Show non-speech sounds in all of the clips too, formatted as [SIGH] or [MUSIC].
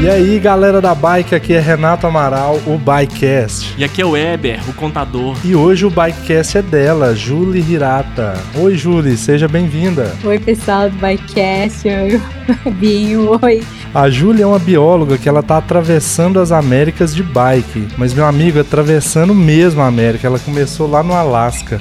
E aí, galera da bike, aqui é Renato Amaral, o Bikecast. E aqui é o Weber, o contador. E hoje o Bikecast é dela, Julie Hirata. Oi, Julie, seja bem-vinda. Oi, pessoal do Bikecast. Oi, [LAUGHS] Binho. Oi. A Júlia é uma bióloga que ela tá atravessando as Américas de bike. Mas, meu amigo, atravessando mesmo a América. Ela começou lá no Alasca.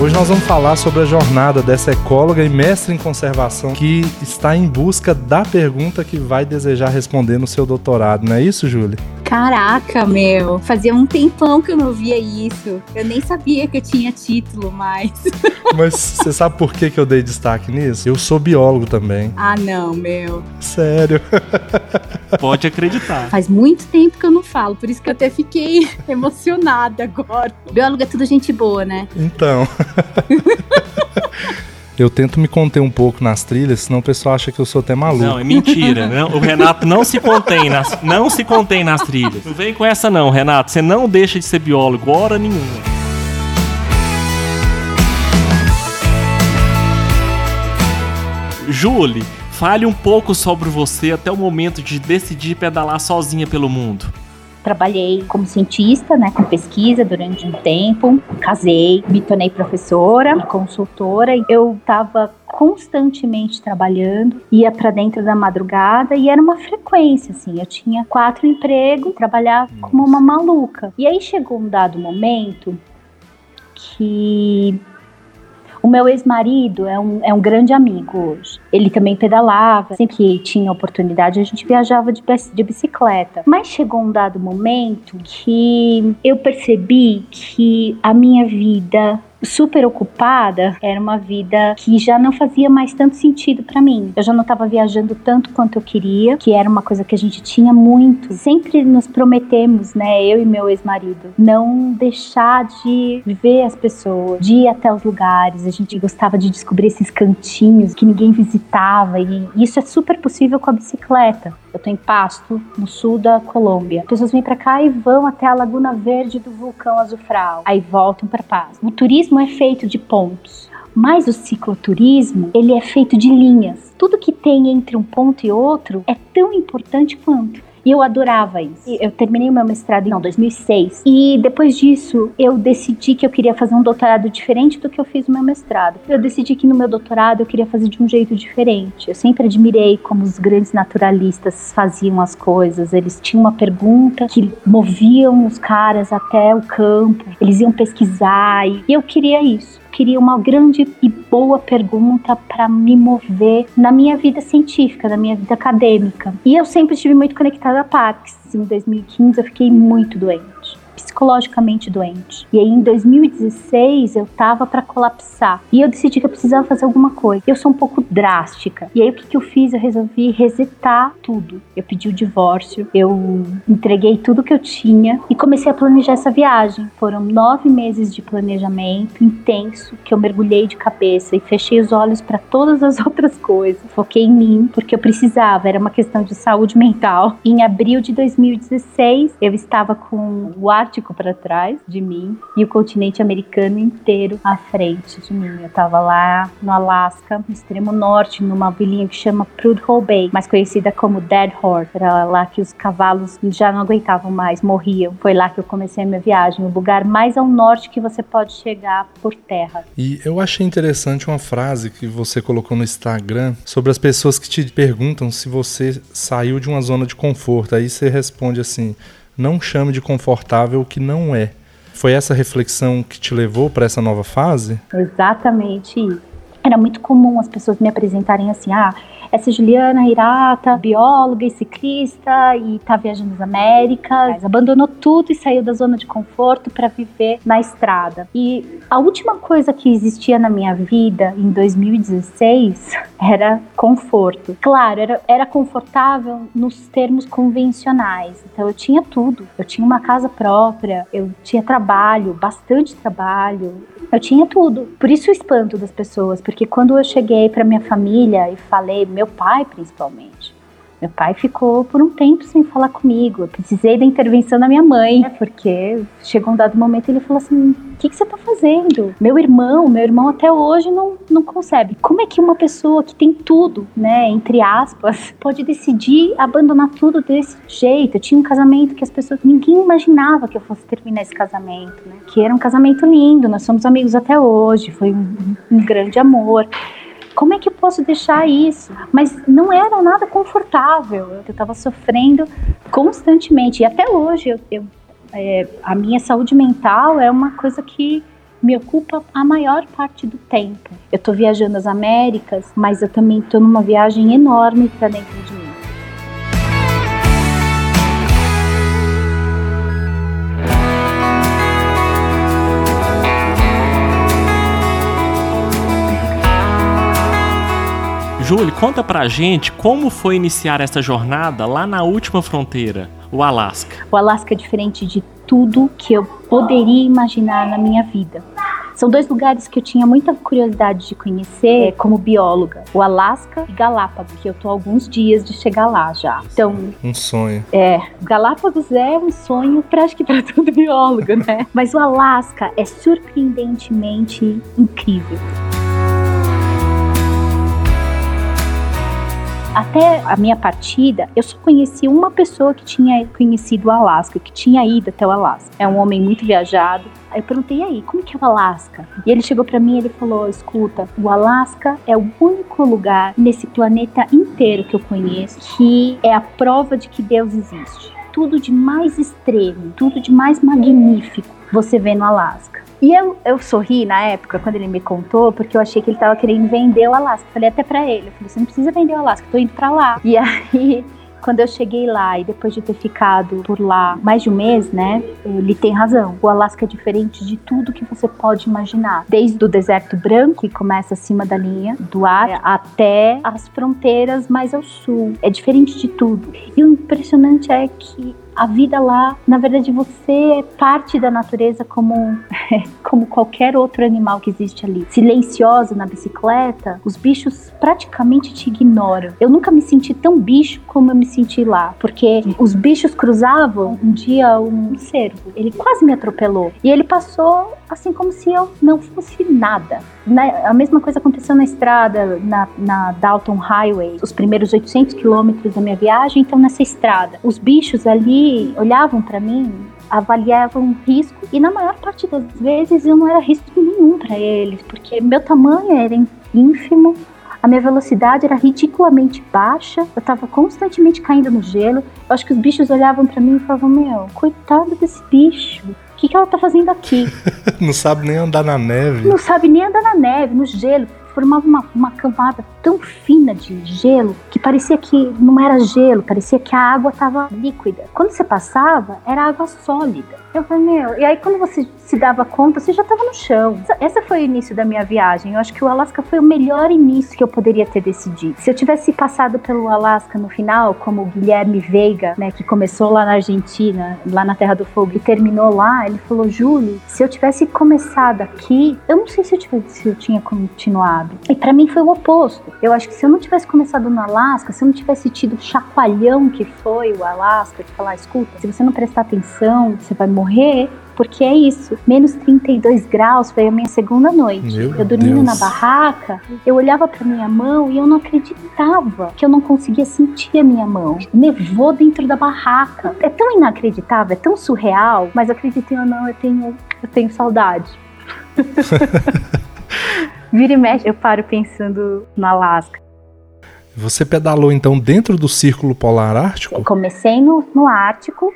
Hoje nós vamos falar sobre a jornada dessa ecóloga e mestre em conservação que está em busca da pergunta que vai desejar responder no seu doutorado, não é isso, Júlia? Caraca, meu, fazia um tempão que eu não via isso. Eu nem sabia que eu tinha título mais. [LAUGHS] Mas você sabe por que, que eu dei destaque nisso? Eu sou biólogo também. Ah, não, meu. Sério. Pode acreditar. Faz muito tempo que eu não falo, por isso que eu até fiquei [LAUGHS] emocionada agora. Biólogo é tudo gente boa, né? Então. [LAUGHS] Eu tento me conter um pouco nas trilhas, senão o pessoal acha que eu sou até maluco. Não, é mentira. Não, o Renato não se contém nas, não se contém nas trilhas. Não vem com essa não, Renato. Você não deixa de ser biólogo hora nenhuma. Julie, fale um pouco sobre você até o momento de decidir pedalar sozinha pelo mundo. Trabalhei como cientista, né, com pesquisa durante um tempo, casei, me tornei professora e consultora. Eu estava constantemente trabalhando, ia para dentro da madrugada e era uma frequência, assim. Eu tinha quatro empregos, trabalhava como uma maluca. E aí chegou um dado momento que o meu ex-marido é um, é um grande amigo hoje. Ele também pedalava, sempre que tinha oportunidade a gente viajava de, de bicicleta. Mas chegou um dado momento que eu percebi que a minha vida super ocupada era uma vida que já não fazia mais tanto sentido para mim. Eu já não estava viajando tanto quanto eu queria, que era uma coisa que a gente tinha muito. Sempre nos prometemos, né, eu e meu ex-marido, não deixar de ver as pessoas, de ir até os lugares. A gente gostava de descobrir esses cantinhos que ninguém visitava e isso é super possível com a bicicleta. Eu tô em Pasto, no sul da Colômbia. As pessoas vêm para cá e vão até a Laguna Verde do vulcão Azufral, aí voltam para Pasto. O turismo é feito de pontos, mas o cicloturismo, ele é feito de linhas. Tudo que tem entre um ponto e outro é tão importante quanto. E eu adorava isso. Eu terminei o meu mestrado em 2006. E depois disso, eu decidi que eu queria fazer um doutorado diferente do que eu fiz no meu mestrado. Eu decidi que no meu doutorado eu queria fazer de um jeito diferente. Eu sempre admirei como os grandes naturalistas faziam as coisas. Eles tinham uma pergunta que moviam os caras até o campo. Eles iam pesquisar e eu queria isso queria uma grande e boa pergunta para me mover na minha vida científica, na minha vida acadêmica. E eu sempre estive muito conectada a parques. Em 2015 eu fiquei muito doente psicologicamente doente. E aí em 2016 eu tava para colapsar e eu decidi que eu precisava fazer alguma coisa. Eu sou um pouco drástica. E aí o que, que eu fiz? Eu resolvi resetar tudo. Eu pedi o divórcio, eu entreguei tudo que eu tinha e comecei a planejar essa viagem. Foram nove meses de planejamento intenso que eu mergulhei de cabeça e fechei os olhos para todas as [LAUGHS] outras coisas. Foquei em mim porque eu precisava, era uma questão de saúde mental. Em abril de 2016 eu estava com o ar Ártico para trás de mim e o continente americano inteiro à frente de mim. Eu estava lá no Alasca, no extremo norte, numa vilinha que chama Prudhoe Bay, mais conhecida como Dead Horse. Era lá que os cavalos já não aguentavam mais, morriam. Foi lá que eu comecei a minha viagem, o lugar mais ao norte que você pode chegar por terra. E eu achei interessante uma frase que você colocou no Instagram sobre as pessoas que te perguntam se você saiu de uma zona de conforto. Aí você responde assim: não chame de confortável o que não é. Foi essa reflexão que te levou para essa nova fase? Exatamente isso. Era muito comum as pessoas me apresentarem assim: ah, essa Juliana Hirata, bióloga e ciclista e tá viajando nas Américas, abandonou tudo e saiu da zona de conforto para viver na estrada. E a última coisa que existia na minha vida em 2016 era conforto. Claro, era, era confortável nos termos convencionais. Então eu tinha tudo. Eu tinha uma casa própria, eu tinha trabalho, bastante trabalho, eu tinha tudo. Por isso o espanto das pessoas, porque quando eu cheguei para minha família e falei, meu pai principalmente, meu pai ficou por um tempo sem falar comigo. Eu precisei da intervenção da minha mãe, porque chegou um dado momento e ele falou assim: O que, que você está fazendo? Meu irmão, meu irmão até hoje não, não concebe. Como é que uma pessoa que tem tudo, né, entre aspas, pode decidir abandonar tudo desse jeito? Eu tinha um casamento que as pessoas. Ninguém imaginava que eu fosse terminar esse casamento, né? Que era um casamento lindo, nós somos amigos até hoje, foi um, um grande amor como é que eu posso deixar isso? Mas não era nada confortável. Eu estava sofrendo constantemente. E até hoje, eu, eu é, a minha saúde mental é uma coisa que me ocupa a maior parte do tempo. Eu estou viajando as Américas, mas eu também estou numa viagem enorme para dentro de mim. Júlio, conta pra gente como foi iniciar essa jornada lá na última fronteira, o Alasca. O Alasca é diferente de tudo que eu poderia imaginar na minha vida. São dois lugares que eu tinha muita curiosidade de conhecer como bióloga: o Alasca e Galápagos, que eu tô alguns dias de chegar lá já. Então, um sonho. É, Galápagos é um sonho para acho que para [LAUGHS] todo biólogo, né? Mas o Alasca é surpreendentemente incrível. Até a minha partida, eu só conheci uma pessoa que tinha conhecido o Alasca, que tinha ido até o Alasca. É um homem muito viajado. Aí eu perguntei aí, como que é o Alasca? E ele chegou para mim e ele falou: "Escuta, o Alasca é o único lugar nesse planeta inteiro que eu conheço que é a prova de que Deus existe. Tudo de mais extremo, tudo de mais magnífico você vê no Alasca. E eu, eu sorri na época, quando ele me contou, porque eu achei que ele tava querendo vender o Alasca. Falei até pra ele, eu falei, você não precisa vender o Alasca, tô indo pra lá. E aí [LAUGHS] quando eu cheguei lá e depois de ter ficado por lá mais de um mês, né, ele tem razão. O Alasca é diferente de tudo que você pode imaginar. Desde o deserto branco, que começa acima da linha do ar, até as fronteiras mais ao sul. É diferente de tudo. E o impressionante é que a vida lá, na verdade, você é parte da natureza como, [LAUGHS] como qualquer outro animal que existe ali. Silenciosa na bicicleta, os bichos praticamente te ignoram. Eu nunca me senti tão bicho como eu me senti lá, porque os bichos cruzavam um dia um cervo, ele quase me atropelou e ele passou assim como se eu não fosse nada. Na, a mesma coisa aconteceu na estrada, na, na Dalton Highway, os primeiros 800 quilômetros da minha viagem, então nessa estrada. Os bichos ali olhavam para mim, avaliavam risco e na maior parte das vezes eu não era risco nenhum para eles, porque meu tamanho era ínfimo, a minha velocidade era ridiculamente baixa, eu estava constantemente caindo no gelo. Eu acho que os bichos olhavam para mim e falavam: Meu, coitado desse bicho que, que ela tá fazendo aqui? [LAUGHS] não sabe nem andar na neve. Não sabe nem andar na neve, no gelo. Formava uma, uma camada tão fina de gelo que parecia que não era gelo, parecia que a água estava líquida. Quando você passava, era água sólida. Eu falei, meu, e aí quando você se dava conta, você já estava no chão. Essa foi o início da minha viagem. Eu acho que o Alasca foi o melhor início que eu poderia ter decidido. Se eu tivesse passado pelo Alasca no final, como o Guilherme Veiga, né, que começou lá na Argentina, lá na Terra do Fogo, e terminou lá, ele falou, Júlio, se eu tivesse começado aqui, eu não sei se eu, tivesse, se eu tinha continuado. E para mim foi o oposto. Eu acho que se eu não tivesse começado no Alasca, se eu não tivesse tido o chacoalhão que foi o Alasca, de falar, escuta, se você não prestar atenção, você vai morrer morrer, porque é isso. Menos 32 graus foi a minha segunda noite. Meu eu dormindo Deus. na barraca, eu olhava para minha mão e eu não acreditava que eu não conseguia sentir a minha mão. Nevou dentro da barraca. É tão inacreditável, é tão surreal, mas acreditem ou não, eu tenho, eu tenho saudade. [LAUGHS] Vira e mexe, eu paro pensando no Alasca. Você pedalou então dentro do Círculo Polar Ártico? Eu comecei no, no Ártico,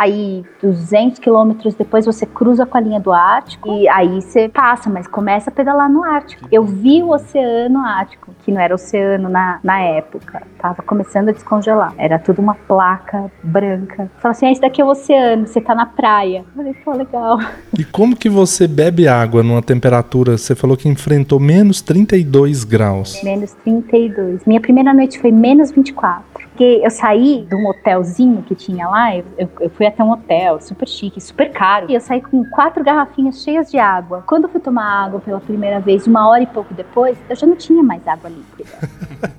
aí 200 quilômetros depois você cruza com a linha do Ártico e aí você passa, mas começa a pedalar no Ártico. Eu vi o Oceano Ártico, que não era oceano na, na época, tava começando a descongelar. Era tudo uma placa branca. Falei assim, ah, esse daqui é o oceano, você tá na praia. Eu falei, pô, legal. E como que você bebe água numa temperatura, você falou que enfrentou menos 32 graus? Menos 32. Minha primeira noite foi menos 24. cheguei, eu saí de um hotelzinho que tinha lá, eu, eu fui até um hotel super chique, super caro. E eu saí com quatro garrafinhas cheias de água. Quando eu fui tomar água pela primeira vez, uma hora e pouco depois, eu já não tinha mais água líquida.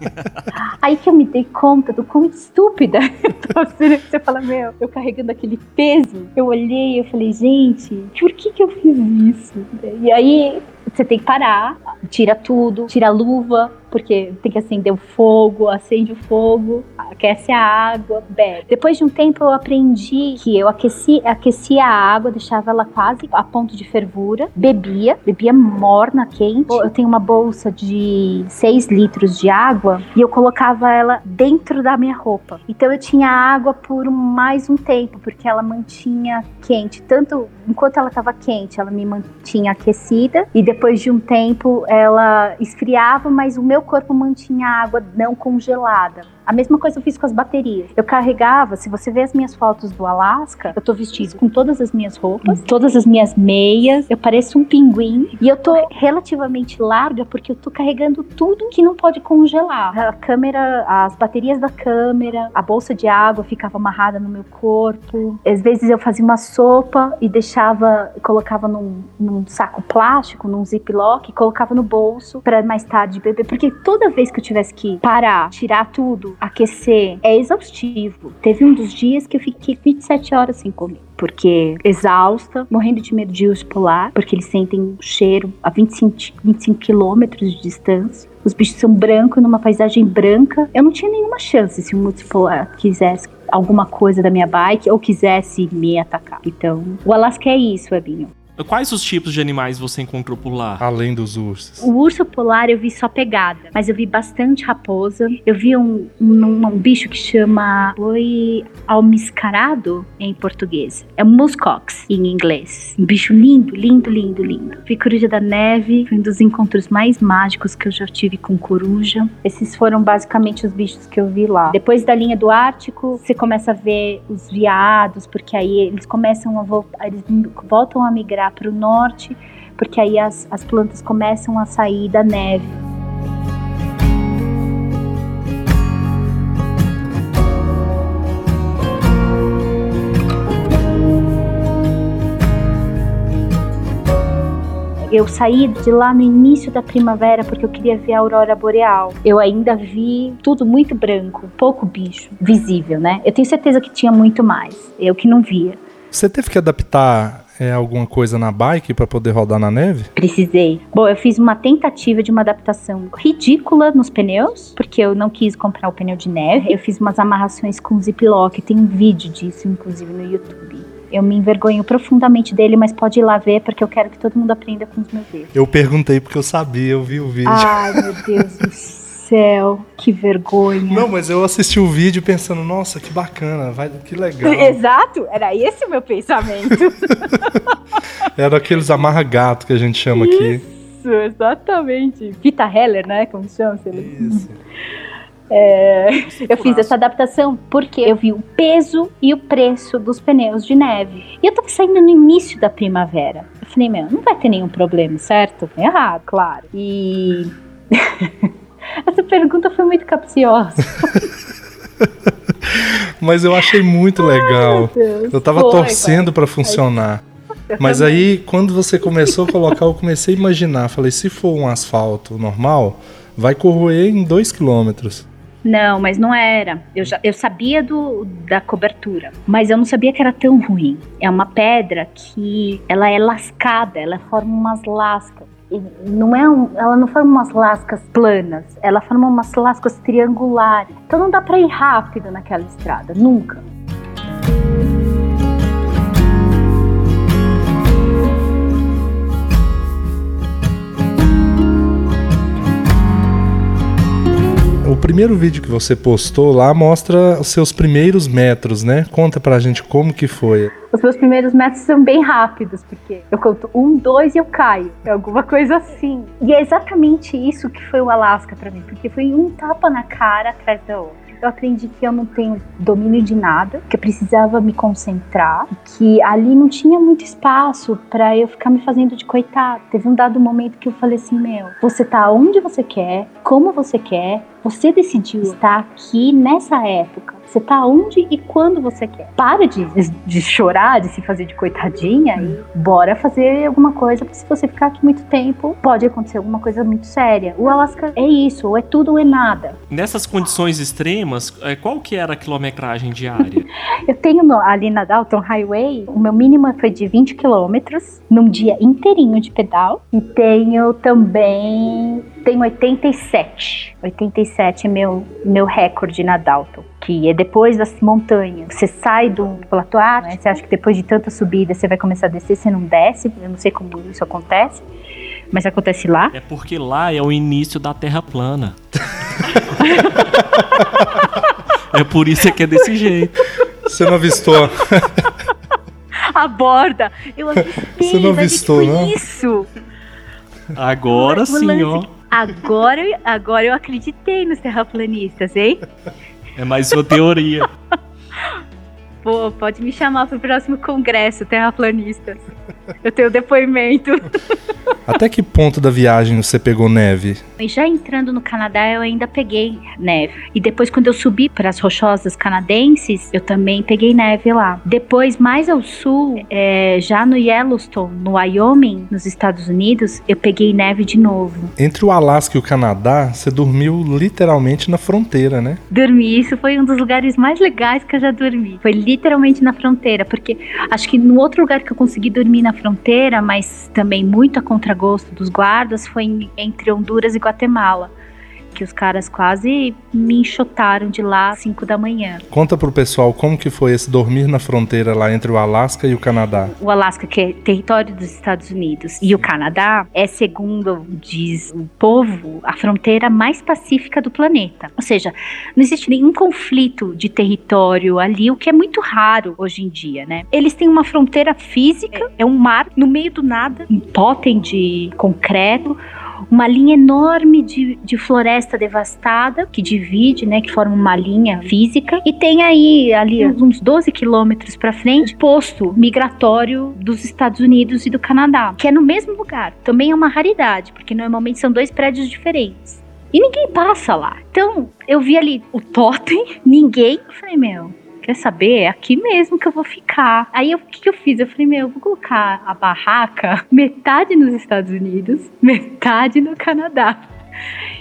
[LAUGHS] Aí que eu me dei conta do quão estúpida [LAUGHS] eu sendo. Você fala, meu, eu carregando aquele peso. Eu olhei e eu falei, gente, por que que eu fiz isso? E aí você tem que parar, tira tudo, tira a luva, porque tem que acender o fogo, acende o fogo, aquece a água, bebe. Depois de um tempo eu aprendi que eu aqueci, aquecia a água, deixava ela quase a ponto de fervura, bebia, bebia morna, quente. Eu tenho uma bolsa de 6 litros de água e eu colocava ela dentro da minha roupa. Então eu tinha água por mais um tempo, porque ela mantinha quente, tanto enquanto ela estava quente, ela me mantinha aquecida e depois de um tempo ela esfriava, mas o meu meu corpo mantinha a água não congelada. A mesma coisa eu fiz com as baterias. Eu carregava, se você vê as minhas fotos do Alasca, eu tô vestido com todas as minhas roupas, todas as minhas meias, eu pareço um pinguim e eu tô relativamente larga porque eu tô carregando tudo que não pode congelar. A câmera, as baterias da câmera, a bolsa de água ficava amarrada no meu corpo. Às vezes eu fazia uma sopa e deixava, colocava num, num saco plástico, num ziplock, e colocava no bolso para mais tarde beber, porque toda vez que eu tivesse que parar, tirar tudo, aquecer, é exaustivo. Teve um dos dias que eu fiquei 27 horas sem comer porque exausta, morrendo de medo de urso polar, porque eles sentem cheiro a 25, 25 quilômetros de distância. Os bichos são brancos, numa paisagem branca. Eu não tinha nenhuma chance se um urso polar quisesse alguma coisa da minha bike ou quisesse me atacar. Então, o Alasca é isso, Ebinho. Quais os tipos de animais você encontrou por lá? Além dos ursos. O urso polar eu vi só pegada, mas eu vi bastante raposa. Eu vi um, um, um bicho que chama boi almiscarado em português. É muskox em inglês. Um bicho lindo, lindo, lindo, lindo. Vi coruja da neve, foi um dos encontros mais mágicos que eu já tive com coruja. Esses foram basicamente os bichos que eu vi lá. Depois da linha do Ártico, você começa a ver os viados, porque aí eles começam a voltar, eles voltam a migrar para o norte, porque aí as, as plantas começam a sair da neve. Eu saí de lá no início da primavera porque eu queria ver a aurora boreal. Eu ainda vi tudo muito branco, pouco bicho visível, né? Eu tenho certeza que tinha muito mais. Eu que não via. Você teve que adaptar é, alguma coisa na bike para poder rodar na neve? Precisei. Bom, eu fiz uma tentativa de uma adaptação ridícula nos pneus, porque eu não quis comprar o pneu de neve. Eu fiz umas amarrações com ziplock, tem um vídeo disso, inclusive, no YouTube. Eu me envergonho profundamente dele, mas pode ir lá ver, porque eu quero que todo mundo aprenda com os meus erros. Eu perguntei porque eu sabia, eu vi o vídeo. Ai, meu Deus do céu [LAUGHS] céu, que vergonha. Não, mas eu assisti o vídeo pensando, nossa, que bacana, vai, que legal. [LAUGHS] Exato, era esse o meu pensamento. [LAUGHS] era aqueles amarra-gato que a gente chama Isso, aqui. Isso, exatamente. Vita Heller, né? Como chama? Isso. [LAUGHS] É, eu fiz essa adaptação porque eu vi o peso e o preço dos pneus de neve. E eu tava saindo no início da primavera. Eu falei, meu, não vai ter nenhum problema, certo? Errado, claro. E. Essa pergunta foi muito capciosa. [LAUGHS] Mas eu achei muito legal. Ai, eu tava foi, torcendo para funcionar. Mas aí, quando você começou a colocar, eu comecei a imaginar. Falei, se for um asfalto normal, vai corroer em 2 quilômetros. Não, mas não era. Eu, já, eu sabia do, da cobertura, mas eu não sabia que era tão ruim. É uma pedra que ela é lascada, ela forma umas lascas não é um, ela não forma umas lascas planas, ela forma umas lascas triangulares. Então não dá para ir rápido naquela estrada, nunca. O primeiro vídeo que você postou lá mostra os seus primeiros metros, né? Conta pra gente como que foi. Os meus primeiros metros são bem rápidos, porque eu conto um, dois e eu caio. É alguma coisa assim. E é exatamente isso que foi o Alasca para mim, porque foi um tapa na cara atrás da outra eu aprendi que eu não tenho domínio de nada, que eu precisava me concentrar, que ali não tinha muito espaço para eu ficar me fazendo de coitado. Teve um dado momento que eu falei assim: meu, você tá onde você quer, como você quer, Você decidiu estar aqui nessa época. Você tá onde e quando você quer. Para de, de chorar, de se fazer de coitadinha e bora fazer alguma coisa, porque se você ficar aqui muito tempo, pode acontecer alguma coisa muito séria. O Alasca é isso, ou é tudo ou é nada. Nessas condições extremas, é, qual que era a quilometragem diária? [LAUGHS] Eu tenho no, ali na Dalton Highway, o meu mínimo foi de 20 quilômetros num dia inteirinho de pedal. E tenho também tenho 87. 87 é meu, meu recorde na Dalton, que é depois das montanhas. Você sai do platô, né? Você acha que depois de tanta subida você vai começar a descer, você não desce. Eu não sei como isso acontece, mas acontece lá. É porque lá é o início da Terra plana. [LAUGHS] é por isso que é desse jeito. Você não avistou? [LAUGHS] a borda. Eu avistei, Você não avistou, não? não? Isso. Agora sim, ó. Agora, eu- agora eu acreditei nos terraplanistas, hein? É mais sua teoria. [LAUGHS] Pô, pode me chamar pro próximo congresso, terraplanistas. Eu tenho depoimento. [LAUGHS] Até que ponto da viagem você pegou neve? E já entrando no Canadá, eu ainda peguei neve. E depois, quando eu subi para as rochosas canadenses, eu também peguei neve lá. Depois, mais ao sul, é, já no Yellowstone, no Wyoming, nos Estados Unidos, eu peguei neve de novo. Entre o Alasca e o Canadá, você dormiu literalmente na fronteira, né? Dormi, isso foi um dos lugares mais legais que eu já dormi. Foi literalmente na fronteira, porque acho que no outro lugar que eu consegui dormir na fronteira, mas também muito a contragosto dos guardas, foi em- entre Honduras e Guatemala. Que os caras quase me enxotaram de lá às 5 da manhã. Conta pro pessoal como que foi esse dormir na fronteira lá entre o Alasca e o Canadá. O Alasca, que é território dos Estados Unidos, e o Canadá é, segundo diz o povo, a fronteira mais pacífica do planeta. Ou seja, não existe nenhum conflito de território ali, o que é muito raro hoje em dia, né? Eles têm uma fronteira física, é um mar no meio do nada, um totem de concreto, uma linha enorme de, de floresta devastada que divide, né, que forma uma linha física e tem aí ali uns 12 quilômetros para frente posto migratório dos Estados Unidos e do Canadá, que é no mesmo lugar. Também é uma raridade, porque normalmente são dois prédios diferentes. E ninguém passa lá. Então, eu vi ali o totem, [LAUGHS] ninguém. Eu falei, meu, quer saber? É aqui mesmo que eu vou ficar. Aí o que, que eu fiz? Eu falei, meu, eu vou colocar a barraca [LAUGHS] metade nos Estados Unidos, [LAUGHS] metade no Canadá.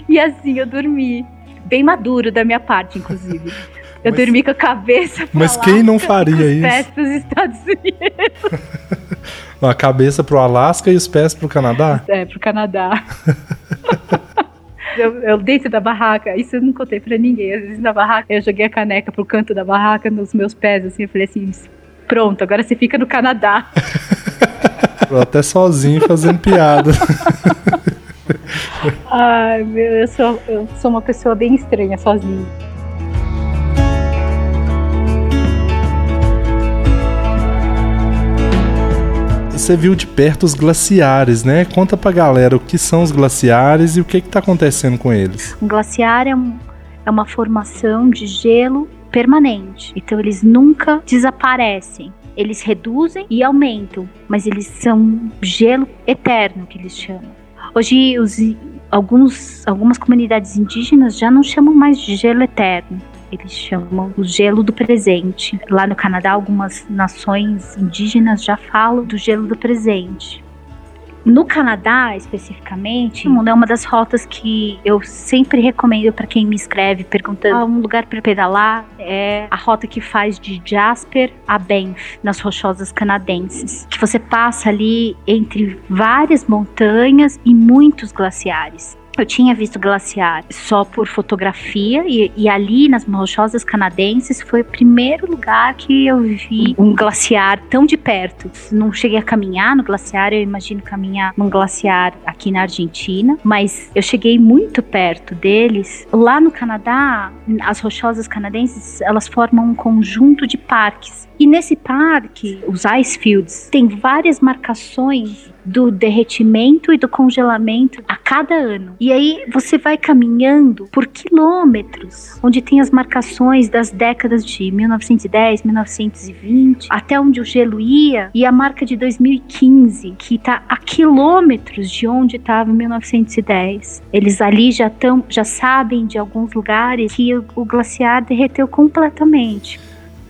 E assim eu dormi. Bem maduro da minha parte, inclusive. [LAUGHS] Eu Mas- dormi com a cabeça pra Mas quem não faria os isso? pés pros Estados Unidos. A cabeça pro Alasca e os pés pro Canadá? É, pro Canadá. Eu, eu dentro da barraca, isso eu não contei pra ninguém. Às vezes na barraca, eu joguei a caneca pro canto da barraca, nos meus pés, assim, eu falei assim, pronto, agora você fica no Canadá. Até sozinho fazendo piada. Ai, meu, eu sou, eu sou uma pessoa bem estranha sozinha. Você viu de perto os glaciares, né? Conta pra galera o que são os glaciares e o que que tá acontecendo com eles. Um glaciar é, um- é uma formação de gelo permanente. Então eles nunca desaparecem. Eles reduzem e aumentam, mas eles são gelo eterno que eles chamam. Hoje os, alguns, algumas comunidades indígenas já não chamam mais de gelo eterno. Eles chamam o gelo do presente. Lá no Canadá, algumas nações indígenas já falam do gelo do presente. No Canadá, especificamente, é uma das rotas que eu sempre recomendo para quem me escreve perguntando ah, um lugar para pedalar é a rota que faz de Jasper a Banff, nas rochosas canadenses, que você passa ali entre várias montanhas e muitos glaciares. Eu tinha visto glaciar só por fotografia e, e ali nas rochosas canadenses foi o primeiro lugar que eu vi um glaciar tão de perto. Não cheguei a caminhar no glaciar, eu imagino caminhar num glaciar aqui na Argentina, mas eu cheguei muito perto deles. Lá no Canadá, as rochosas canadenses, elas formam um conjunto de parques E nesse parque, os ice fields, tem várias marcações do derretimento e do congelamento a cada ano. E aí você vai caminhando por quilômetros, onde tem as marcações das décadas de 1910, 1920, até onde o gelo ia, e a marca de 2015, que está a quilômetros de onde estava em 1910. Eles ali já estão, já sabem de alguns lugares que o, o glaciar derreteu completamente.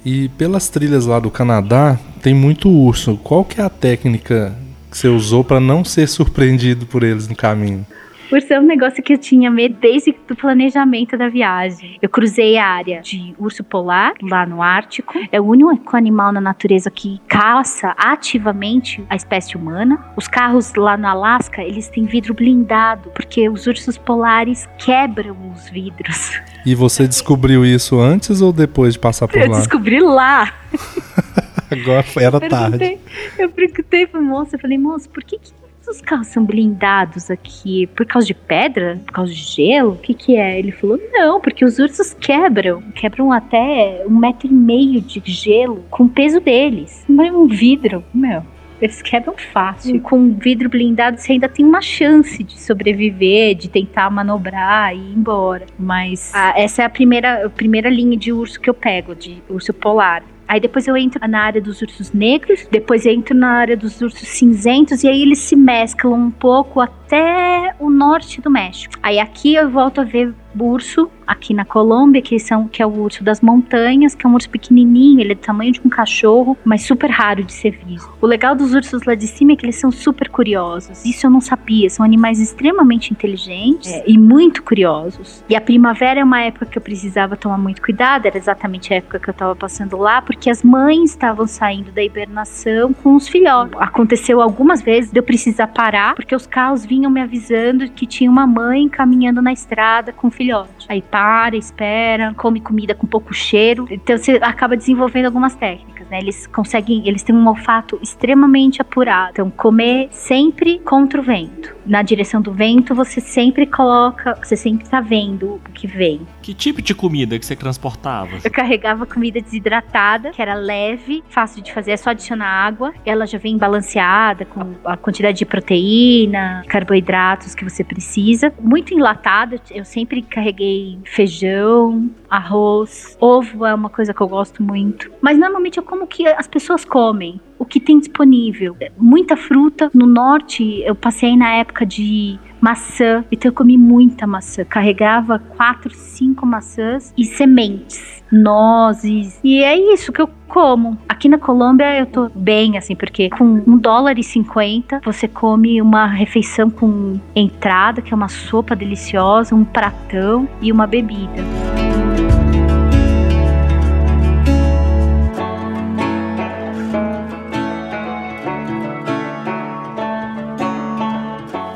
E pelas trilhas lá do Canadá, tem muito urso. Qual que é a técnica que você usou para não ser [LAUGHS] surpreendido por eles no caminho? Por ser um negócio que eu tinha medo desde o planejamento da viagem. Eu cruzei a área de urso polar, lá no Ártico. É o único animal na natureza que caça ativamente a espécie humana. Os carros lá no Alasca, eles têm vidro blindado, porque os ursos polares quebram os vidros. E você descobriu isso antes ou depois de passar por eu lá? Eu descobri lá. [LAUGHS] Agora era eu tarde. Eu perguntei pro moço, eu falei, moço, por que, que os carros são blindados aqui? Por causa de pedra? Por causa de gelo? O que que é? Ele falou, não, porque os ursos quebram. Quebram até um metro e meio de gelo com o peso deles. Mas um vidro, meu... Eles quebram fácil. Com vidro blindado, você ainda tem uma chance de sobreviver, de tentar manobrar e ir embora. Mas ah, essa é a primeira, a primeira linha de urso que eu pego, de urso polar. Aí depois eu entro na área dos ursos negros, depois eu entro na área dos ursos cinzentos, e aí eles se mesclam um pouco até o norte do México. Aí aqui eu volto a ver urso aqui na Colômbia, que, são, que é o urso das montanhas, que é um urso pequenininho, ele é do tamanho de um cachorro, mas super raro de ser visto. O legal dos ursos lá de cima é que eles são super curiosos. Isso eu não sabia. São animais extremamente inteligentes é, e muito curiosos. E a primavera é uma época que eu precisava tomar muito cuidado, era exatamente a época que eu estava passando lá, porque as mães estavam saindo da hibernação com os filhotes. Aconteceu algumas vezes de eu precisar parar, porque os carros vinham me avisando que tinha uma mãe caminhando na estrada com o filhote. Aí para, espera, come comida com pouco cheiro. Então você acaba desenvolvendo algumas técnicas, né? Eles conseguem, eles têm um olfato extremamente apurado. Então comer sempre contra o vento. Na direção do vento, você sempre coloca, você sempre tá vendo o que vem. Que tipo de comida que você transportava? Eu carregava comida desidratada, que era leve, fácil de fazer, é só adicionar água. Ela já vem balanceada com a quantidade de proteína, carboidratos que você precisa. Muito enlatada, eu sempre carreguei feijão, arroz, ovo é uma coisa que eu gosto muito. Mas normalmente eu como que as pessoas comem, o que tem disponível. Muita fruta. No norte, eu passei na época de maçã, então eu comi muita maçã. Carregava quatro, cinco maçãs e sementes, nozes. E é isso que eu como. Aqui na Colômbia eu tô bem, assim, porque com um dólar e cinquenta você come uma refeição com entrada, que é uma sopa deliciosa, um pratão e uma bebida.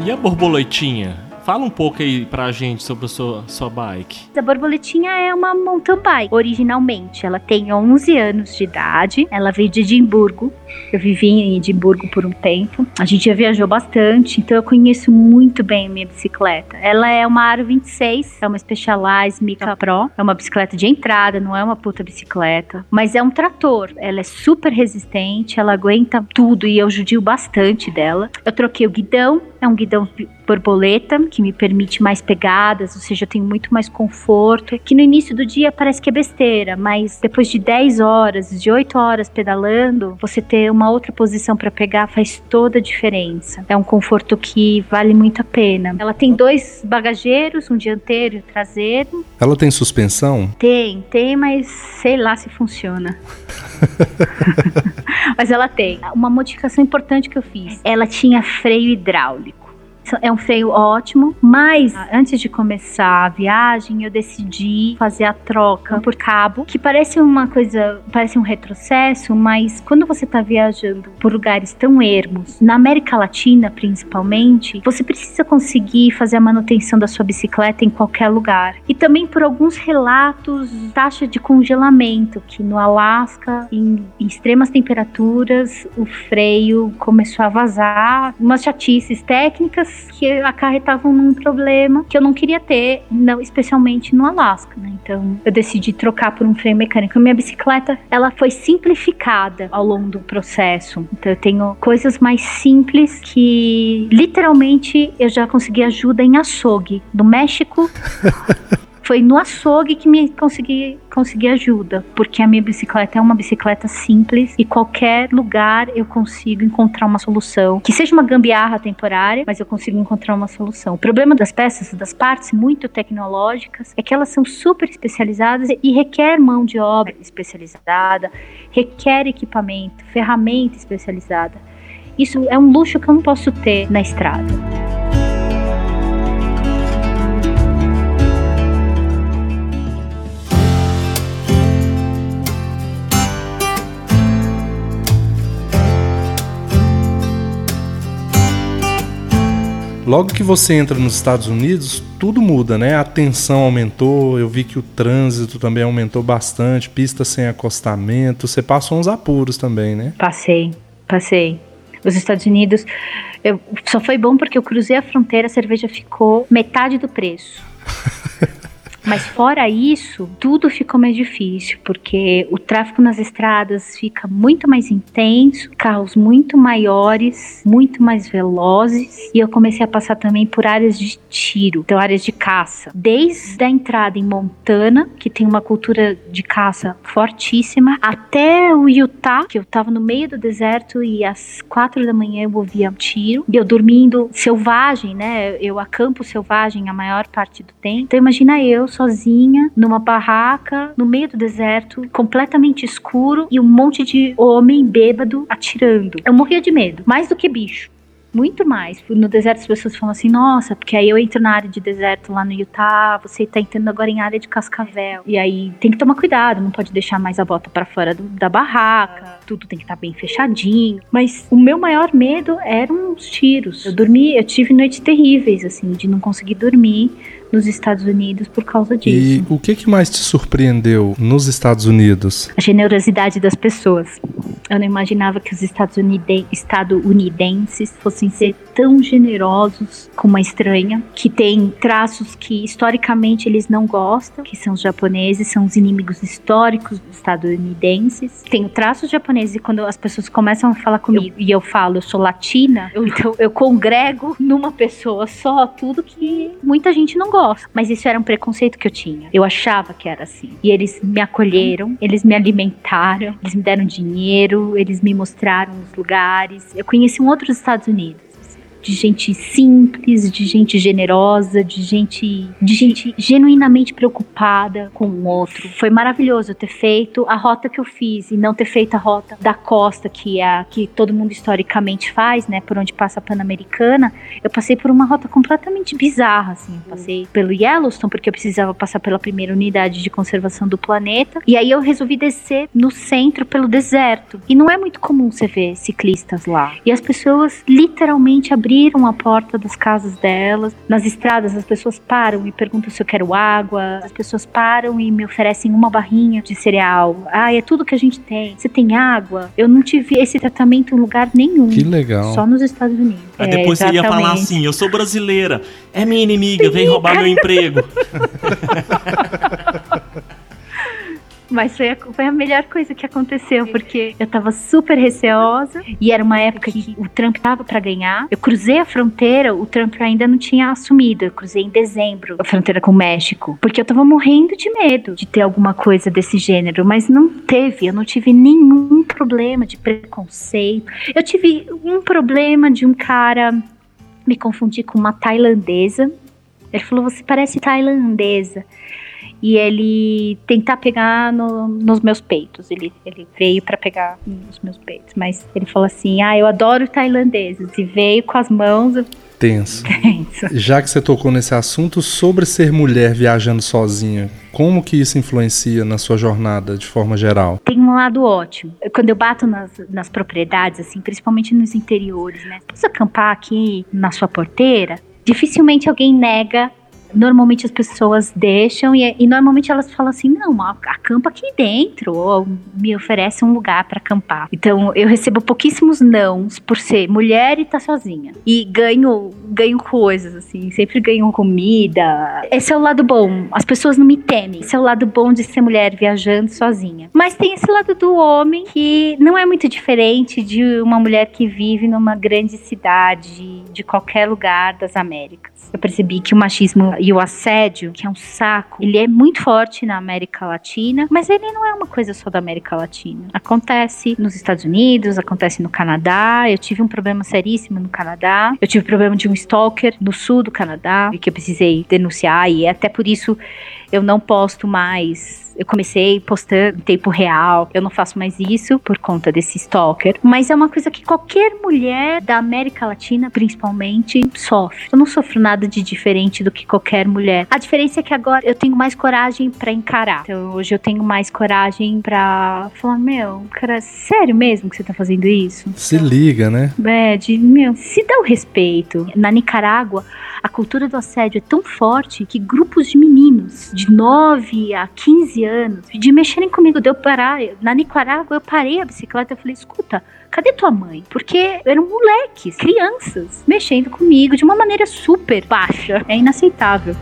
E a borboletinha? Fala um pouco aí pra gente sobre a sua, sua bike. A borboletinha é uma mountain bike, originalmente. Ela tem 11 anos de idade. Ela veio de Edimburgo. Eu vivi em Edimburgo por um tempo. A gente já viajou bastante, então eu conheço muito bem a minha bicicleta. Ela é uma Aro 26, é uma Specialized Mica Pro. É uma bicicleta de entrada, não é uma puta bicicleta. Mas é um trator. Ela é super resistente, ela aguenta tudo e eu judio bastante dela. Eu troquei o guidão, é um guidão borboleta, que me permite mais pegadas, ou seja, eu tenho muito mais conforto. Que no início do dia parece que é besteira, mas depois de 10 horas, de 8 horas pedalando, você ter uma outra posição para pegar faz toda a diferença. É um conforto que vale muito a pena. Ela tem dois bagageiros, um dianteiro e um traseiro. Ela tem suspensão? Tem, tem, mas sei lá se funciona. [LAUGHS] [LAUGHS] mas ela tem. Uma modificação importante que eu fiz, ela tinha freio hidráulico. É um freio ótimo, mas antes de começar a viagem, eu decidi fazer a troca por cabo, que parece uma coisa, parece um retrocesso, mas quando você está viajando por lugares tão ermos, na América Latina principalmente, você precisa conseguir fazer a manutenção da sua bicicleta em qualquer lugar. E também por alguns relatos, taxa de congelamento, que no Alasca, em, em extremas temperaturas, o freio começou a vazar, umas chatices técnicas que acarretavam num problema que eu não queria ter, não, especialmente no Alasca, né? Então eu decidi trocar por um freio mecânico. Minha bicicleta, ela foi simplificada ao longo do processo. Então eu tenho coisas mais simples que literalmente eu já consegui ajuda em açougue. No México, [LAUGHS] foi no açougue que me consegui, consegui ajuda, porque a minha bicicleta é uma bicicleta simples e qualquer lugar eu consigo encontrar uma solução. Que seja uma gambiarra temporária, mas eu consigo encontrar uma solução. O problema das peças, das partes muito tecnológicas, é que elas são super especializadas e requer mão de obra especializada, requer equipamento, ferramenta especializada. Isso é um luxo que eu não posso ter na estrada. Logo que você entra nos Estados Unidos, tudo muda, né? A tensão aumentou, eu vi que o trânsito também aumentou bastante, pista sem acostamento, você passou uns apuros também, né? Passei, passei. Os Estados Unidos, eu, só foi bom porque eu cruzei a fronteira, a cerveja ficou metade do preço. [LAUGHS] Mas fora isso, tudo ficou mais difícil, porque o tráfego nas estradas fica muito mais intenso, carros muito maiores, muito mais velozes, e eu comecei a passar também por áreas de tiro, então áreas de caça. Desde a entrada em Montana, que tem uma cultura de caça fortíssima, até o Utah, que eu tava no meio do deserto e às quatro da manhã eu ouvia tiro, e eu dormindo selvagem, né? Eu acampo selvagem a maior parte do tempo. Então imagina eu sozinha numa barraca no meio do deserto, completamente escuro e um monte de homem bêbado atirando. Eu morria de medo, mais do que bicho muito mais. No deserto as pessoas falam assim, nossa, porque aí eu entro na área de deserto lá no Utah, você tá entrando agora em área de cascavel. E aí tem que tomar cuidado, não pode deixar mais a bota para fora do, da barraca, tudo tem que estar tá bem fechadinho. Mas o meu maior medo eram os tiros. Eu dormi, eu tive noites terríveis, assim, de não conseguir dormir nos Estados Unidos por causa disso. E o que, que mais te surpreendeu nos Estados Unidos? A generosidade das pessoas. Eu não imaginava que os estadunidenses fossem ser tão generosos com uma estranha, que tem traços que historicamente eles não gostam, que são os japoneses, são os inimigos históricos dos estadunidenses. Tem traços japoneses e quando as pessoas começam a falar comigo eu, e eu falo, eu sou latina, eu, [LAUGHS] então eu congrego numa pessoa só tudo que muita gente não gosta. Mas isso era um preconceito que eu tinha. Eu achava que era assim. E eles me acolheram, eles me alimentaram, eles me deram dinheiro, eles me mostraram os lugares. Eu conheci um outros Estados Unidos de gente simples, de gente generosa, de gente, de gente genuinamente preocupada com o outro. Foi maravilhoso ter feito a rota que eu fiz e não ter feito a rota da costa que é a que todo mundo historicamente faz, né, por onde passa a Pan-Americana. Eu passei por uma rota completamente bizarra, assim. Eu passei pelo Yellowstone porque eu precisava passar pela primeira unidade de conservação do planeta. E aí eu resolvi descer no centro pelo deserto. E não é muito comum você ver ciclistas lá. E as pessoas literalmente abriram abriram a porta das casas delas. Nas estradas, as pessoas param e perguntam se eu quero água. As pessoas param e me oferecem uma barrinha de cereal. Ah, é tudo que a gente tem. Você tem água? Eu não tive esse tratamento em lugar nenhum. Que legal. Só nos Estados Unidos. Aí é, depois você ia falar assim: eu sou brasileira, é minha inimiga, vem roubar meu emprego. [LAUGHS] Mas foi a, foi a melhor coisa que aconteceu, porque eu tava super receosa e era uma época que o Trump tava para ganhar. Eu cruzei a fronteira, o Trump ainda não tinha assumido. Eu cruzei em dezembro a fronteira com o México, porque eu tava morrendo de medo de ter alguma coisa desse gênero, mas não teve. Eu não tive nenhum problema de preconceito. Eu tive um problema de um cara me confundir com uma tailandesa. Ele falou: Você parece tailandesa e ele tentar pegar no, nos meus peitos. Ele, ele veio para pegar nos meus peitos, mas ele falou assim: Ah, eu adoro tailandeses. E veio com as mãos. Tenso. [LAUGHS] Tenso. Já que você tocou nesse assunto sobre ser mulher viajando sozinha, como que isso influencia na sua jornada de forma geral? Tem um lado ótimo. Quando eu bato nas, nas propriedades, assim, principalmente nos interiores, né? Posso acampar aqui na sua porteira? Dificilmente alguém nega Normalmente as pessoas deixam e, e normalmente elas falam assim: não, acampa aqui dentro, ou me oferece um lugar para acampar. Então eu recebo pouquíssimos nãos por ser mulher e tá sozinha. E ganho, ganho coisas, assim, sempre ganho comida. Esse é o lado bom. As pessoas não me temem. Esse é o lado bom de ser mulher viajando sozinha. Mas tem esse lado do homem que não é muito diferente de uma mulher que vive numa grande cidade, de qualquer lugar das Américas. Eu percebi que o machismo e o assédio, que é um saco, ele é muito forte na América Latina, mas ele não é uma coisa só da América Latina. Acontece nos Estados Unidos, acontece no Canadá. Eu tive um problema seríssimo no Canadá. Eu tive problema de um stalker no sul do Canadá, que eu precisei denunciar e até por isso eu não posto mais eu comecei postando em tempo real. Eu não faço mais isso por conta desse stalker. Mas é uma coisa que qualquer mulher da América Latina, principalmente, sofre. Eu não sofro nada de diferente do que qualquer mulher. A diferença é que agora eu tenho mais coragem para encarar. Então hoje eu tenho mais coragem para falar: Meu, cara, sério mesmo que você tá fazendo isso? Se liga, né? É, de, meu, se dá o respeito. Na Nicarágua, a cultura do assédio é tão forte que grupos de meninos de 9 a 15 anos de mexerem comigo, deu parar. Na Nicarágua eu parei a bicicleta e falei: escuta, cadê tua mãe? Porque eram moleques, crianças, mexendo comigo de uma maneira super baixa. É inaceitável.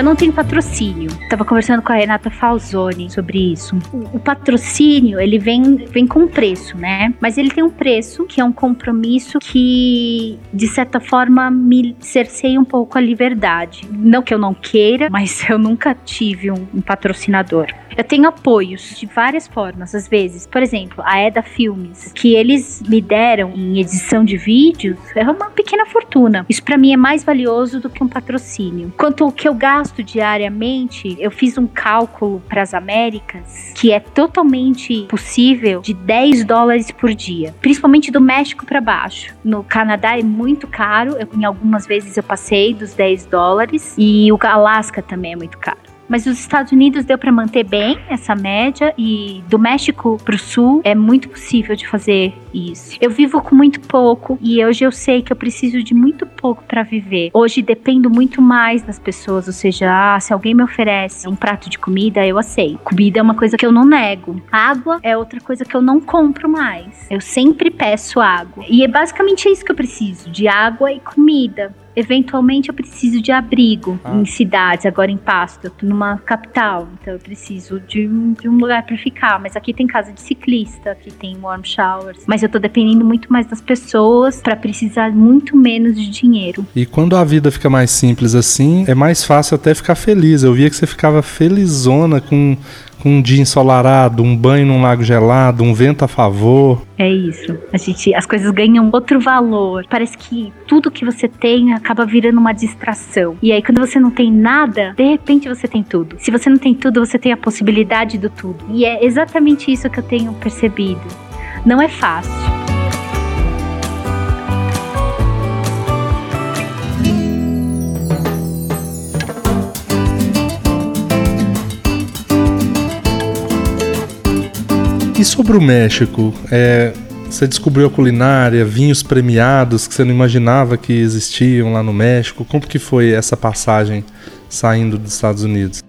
Eu não tenho patrocínio. Tava conversando com a Renata Falzoni sobre isso. O, o, patrocínio, ele vem, vem com preço, né? Mas ele tem um preço que é um compromisso que, de certa forma, me cerceia um pouco a liberdade. Não que eu não queira, [LAUGHS] mas eu nunca tive um, um patrocinador. Eu tenho apoios de várias formas, às vezes. Por exemplo, a Eda Filmes, que eles me deram em edição de vídeos, é uma pequena fortuna. Isso para mim é mais valioso do que um patrocínio. Quanto ao que eu gasto diariamente, eu fiz um cálculo para as Américas que é totalmente possível de 10 dólares por dia, principalmente do México para baixo. No Canadá é muito caro, eu, em algumas vezes eu passei dos 10 dólares e o Alasca também é muito caro mas os Estados Unidos deu para manter bem essa média e do México para o Sul é muito possível de fazer isso. Eu vivo com muito pouco e hoje eu sei que eu preciso de muito pouco para viver. Hoje dependo muito mais das pessoas, ou seja, ah, se alguém me oferece um prato de comida, eu aceito. Comida é uma coisa que eu não nego. Água é outra coisa que eu não compro mais. Eu sempre peço água. E é basicamente isso que eu preciso, de água e comida. Eventualmente eu preciso de abrigo ah. em cidades, agora em Pasto, eu tô numa capital, então eu preciso de um, de um lugar para ficar. Mas aqui tem casa de ciclista, aqui tem warm showers. Mas eu tô dependendo muito mais das pessoas para precisar muito menos de dinheiro. E quando a vida fica mais simples assim, é mais fácil até ficar feliz. Eu via que você ficava felizona com com um dia ensolarado, um banho num lago gelado, um vento a favor. É isso. A gente, as coisas ganham outro valor. Parece que tudo que você tem acaba virando uma distração. E aí, quando você não tem nada, de repente você tem tudo. Se você não tem tudo, você tem a possibilidade do tudo. E é exatamente isso que eu tenho percebido. Não é fácil. E sobre o México, é, você descobriu a culinária, vinhos premiados que você não imaginava que existiam lá no México. Como que foi essa passagem saindo dos Estados Unidos?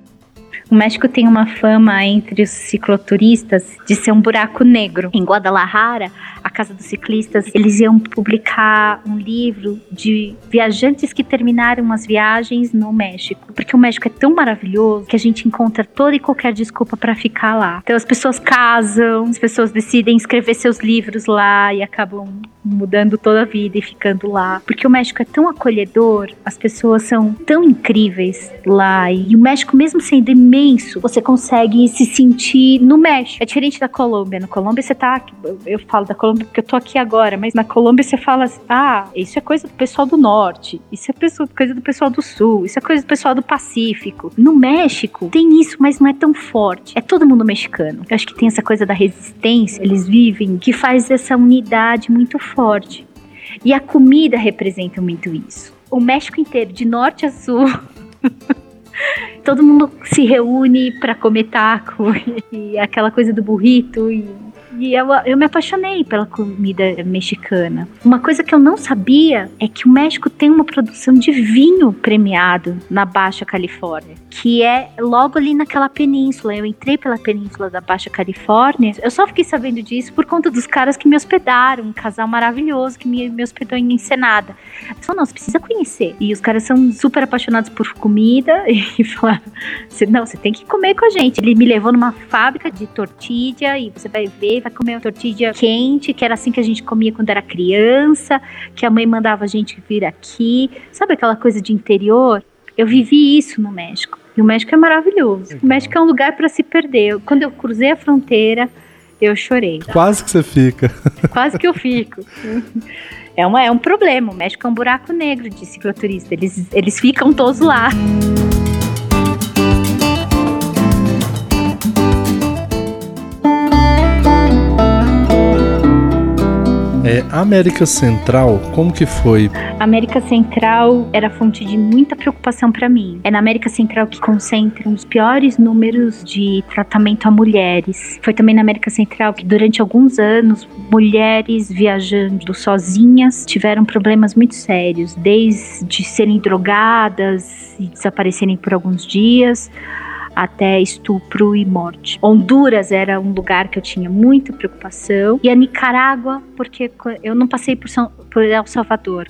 O México tem uma fama entre os cicloturistas de ser um buraco negro. Em Guadalajara, a Casa dos Ciclistas, eles iam publicar um livro de viajantes que terminaram as viagens no México. Porque o México é tão maravilhoso que a gente encontra toda e qualquer desculpa para ficar lá. Então as pessoas casam, as pessoas decidem escrever seus livros lá e acabam mudando toda a vida e ficando lá. Porque o México é tão acolhedor, as pessoas são tão incríveis lá. E o México, mesmo sendo imenso, você consegue se sentir no México. É diferente da Colômbia. Na Colômbia você tá. Eu falo da Colômbia porque eu tô aqui agora, mas na Colômbia você fala assim: ah, isso é coisa do pessoal do norte, isso é coisa do pessoal do sul, isso é coisa do pessoal do Pacífico. No México tem isso, mas não é tão forte. É todo mundo mexicano. Eu acho que tem essa coisa da resistência, eles vivem, que faz essa unidade muito forte. E a comida representa muito isso. O México inteiro, de norte a sul, [LAUGHS] todo mundo se reúne para comer taco e aquela coisa do burrito e e eu, eu me apaixonei pela comida mexicana. Uma coisa que eu não sabia é que o México tem uma produção de vinho premiado na Baixa Califórnia, que é logo ali naquela península. Eu entrei pela península da Baixa Califórnia. Eu só fiquei sabendo disso por conta dos caras que me hospedaram, um casal maravilhoso que me, me hospedou em Ensenada. Eu falei, não, você precisa conhecer. E os caras são super apaixonados por comida [LAUGHS] e falaram, não, você tem que comer com a gente. Ele me levou numa fábrica de tortilha e você vai ver, vai comer uma tortilha quente, que era assim que a gente comia quando era criança, que a mãe mandava a gente vir aqui. Sabe aquela coisa de interior? Eu vivi isso no México. E o México é maravilhoso. O México é um lugar para se perder. Quando eu cruzei a fronteira, eu chorei. Quase que você fica. [LAUGHS] Quase que eu fico. É, uma, é um problema. O México é um buraco negro de cicloturista. Eles, eles ficam todos lá. É, América Central, como que foi? América Central era fonte de muita preocupação para mim. É na América Central que concentram os piores números de tratamento a mulheres. Foi também na América Central que durante alguns anos mulheres viajando sozinhas tiveram problemas muito sérios, desde serem drogadas e desaparecerem por alguns dias até estupro e morte. Honduras era um lugar que eu tinha muita preocupação e a Nicarágua, porque eu não passei por, São, por El Salvador,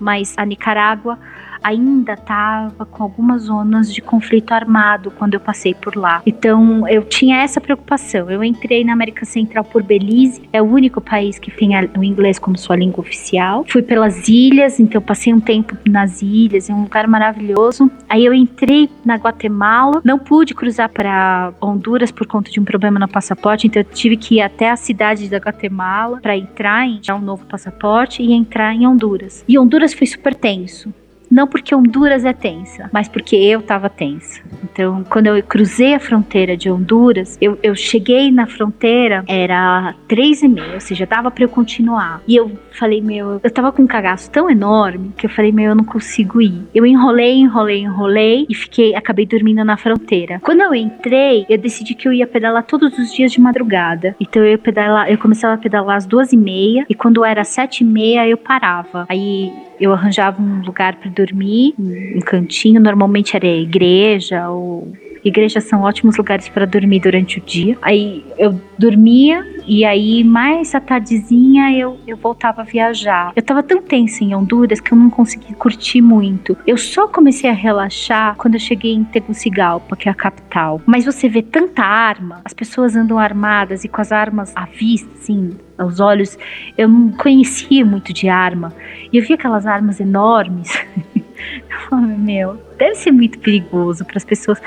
mas a Nicarágua ainda estava com algumas zonas de conflito armado quando eu passei por lá. Então eu tinha essa preocupação. Eu entrei na América Central por Belize, é o único país que tem o inglês como sua língua oficial. Fui pelas ilhas, então passei um tempo nas ilhas, é um lugar maravilhoso. Aí eu entrei na Guatemala, não pude cruzar para Honduras por conta de um problema no passaporte, então eu tive que ir até a cidade da Guatemala para entrar em já um novo passaporte e entrar em Honduras. E Honduras foi super tenso não porque Honduras é tensa, mas porque eu tava tensa. Então, quando eu cruzei a fronteira de Honduras, eu, eu cheguei na fronteira, era três e meia, ou seja, dava para eu continuar. E eu falei, meu, eu tava com um cagaço tão enorme que eu falei, meu, eu não consigo ir. Eu enrolei, enrolei, enrolei e fiquei, acabei dormindo na fronteira. Quando eu entrei, eu decidi que eu ia pedalar todos os dias de madrugada. Então eu pedalar, eu começava a pedalar às duas e meia e quando era sete e meia eu parava. Aí eu arranjava um lugar para dormir, um cantinho, normalmente era igreja ou igrejas são ótimos lugares para dormir durante o dia. Aí eu dormia e aí mais à tardezinha eu, eu voltava a viajar. Eu tava tão tensa em Honduras que eu não consegui curtir muito. Eu só comecei a relaxar quando eu cheguei em Tegucigalpa, que é a capital. Mas você vê tanta arma, as pessoas andam armadas e com as armas à vista, assim, aos olhos. Eu não conhecia muito de arma. E eu vi aquelas armas enormes. [LAUGHS] [LAUGHS] meu, deve ser muito perigoso para as pessoas.